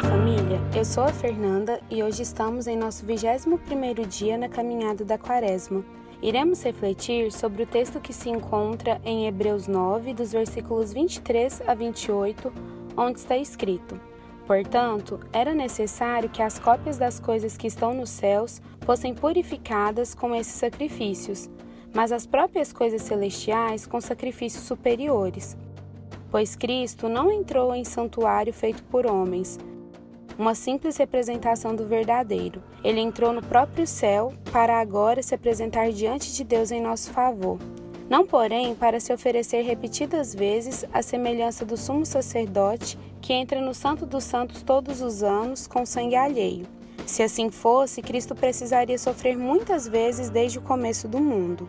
família, eu sou a Fernanda e hoje estamos em nosso 21º dia na caminhada da Quaresma. Iremos refletir sobre o texto que se encontra em Hebreus 9, dos versículos 23 a 28, onde está escrito: Portanto, era necessário que as cópias das coisas que estão nos céus fossem purificadas com esses sacrifícios, mas as próprias coisas celestiais com sacrifícios superiores. Pois Cristo não entrou em santuário feito por homens, uma simples representação do verdadeiro. Ele entrou no próprio céu para agora se apresentar diante de Deus em nosso favor. Não, porém, para se oferecer repetidas vezes à semelhança do sumo sacerdote que entra no Santo dos Santos todos os anos com sangue alheio. Se assim fosse, Cristo precisaria sofrer muitas vezes desde o começo do mundo.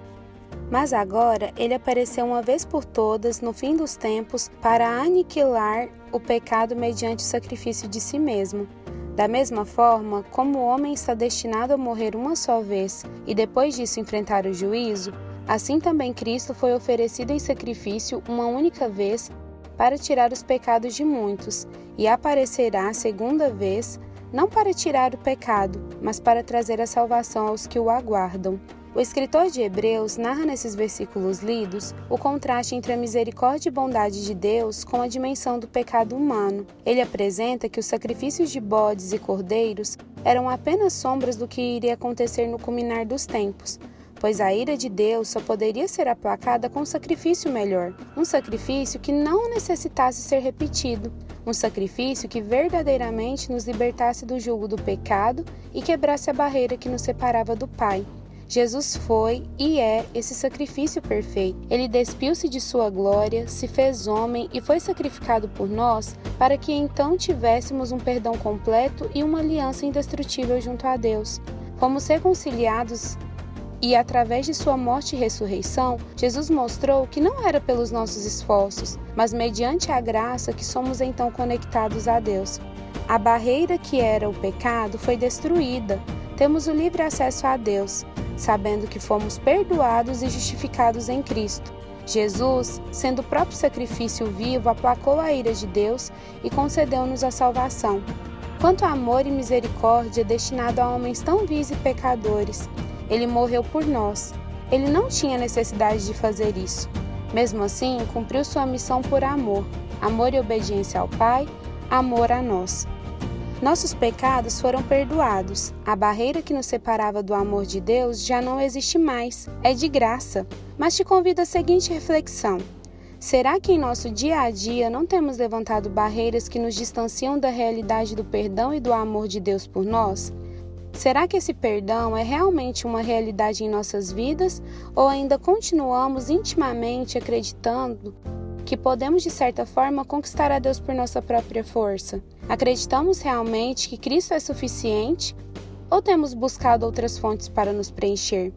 Mas agora ele apareceu uma vez por todas no fim dos tempos para aniquilar o pecado mediante o sacrifício de si mesmo. Da mesma forma, como o homem está destinado a morrer uma só vez e depois disso enfrentar o juízo, assim também Cristo foi oferecido em sacrifício uma única vez para tirar os pecados de muitos, e aparecerá segunda vez, não para tirar o pecado, mas para trazer a salvação aos que o aguardam. O escritor de Hebreus narra nesses versículos lidos o contraste entre a misericórdia e bondade de Deus com a dimensão do pecado humano. Ele apresenta que os sacrifícios de bodes e cordeiros eram apenas sombras do que iria acontecer no culminar dos tempos, pois a ira de Deus só poderia ser aplacada com um sacrifício melhor, um sacrifício que não necessitasse ser repetido, um sacrifício que verdadeiramente nos libertasse do jugo do pecado e quebrasse a barreira que nos separava do Pai. Jesus foi e é esse sacrifício perfeito. Ele despiu-se de sua glória, se fez homem e foi sacrificado por nós para que então tivéssemos um perdão completo e uma aliança indestrutível junto a Deus. Fomos reconciliados e através de sua morte e ressurreição, Jesus mostrou que não era pelos nossos esforços, mas mediante a graça que somos então conectados a Deus. A barreira que era o pecado foi destruída. Temos o livre acesso a Deus sabendo que fomos perdoados e justificados em Cristo. Jesus, sendo o próprio sacrifício vivo, aplacou a ira de Deus e concedeu-nos a salvação. Quanto amor e misericórdia destinado a homens tão vis e pecadores, ele morreu por nós. Ele não tinha necessidade de fazer isso. Mesmo assim, cumpriu sua missão por amor, amor e obediência ao Pai, amor a nós. Nossos pecados foram perdoados. A barreira que nos separava do amor de Deus já não existe mais. É de graça. Mas te convido à seguinte reflexão: será que em nosso dia a dia não temos levantado barreiras que nos distanciam da realidade do perdão e do amor de Deus por nós? Será que esse perdão é realmente uma realidade em nossas vidas ou ainda continuamos intimamente acreditando que podemos, de certa forma, conquistar a Deus por nossa própria força? Acreditamos realmente que Cristo é suficiente ou temos buscado outras fontes para nos preencher?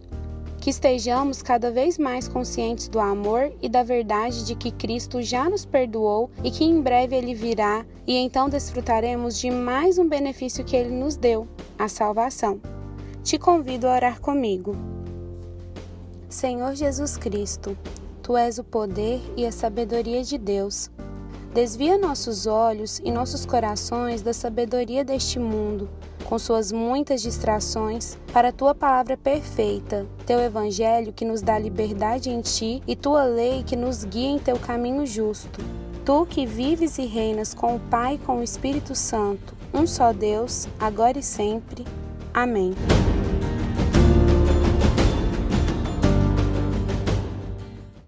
Que estejamos cada vez mais conscientes do amor e da verdade de que Cristo já nos perdoou e que em breve Ele virá e então desfrutaremos de mais um benefício que Ele nos deu, a salvação. Te convido a orar comigo. Senhor Jesus Cristo, Tu és o poder e a sabedoria de Deus. Desvia nossos olhos e nossos corações da sabedoria deste mundo, com suas muitas distrações, para a tua palavra perfeita, teu evangelho que nos dá liberdade em ti e tua lei que nos guia em teu caminho justo. Tu que vives e reinas com o Pai e com o Espírito Santo, um só Deus, agora e sempre. Amém.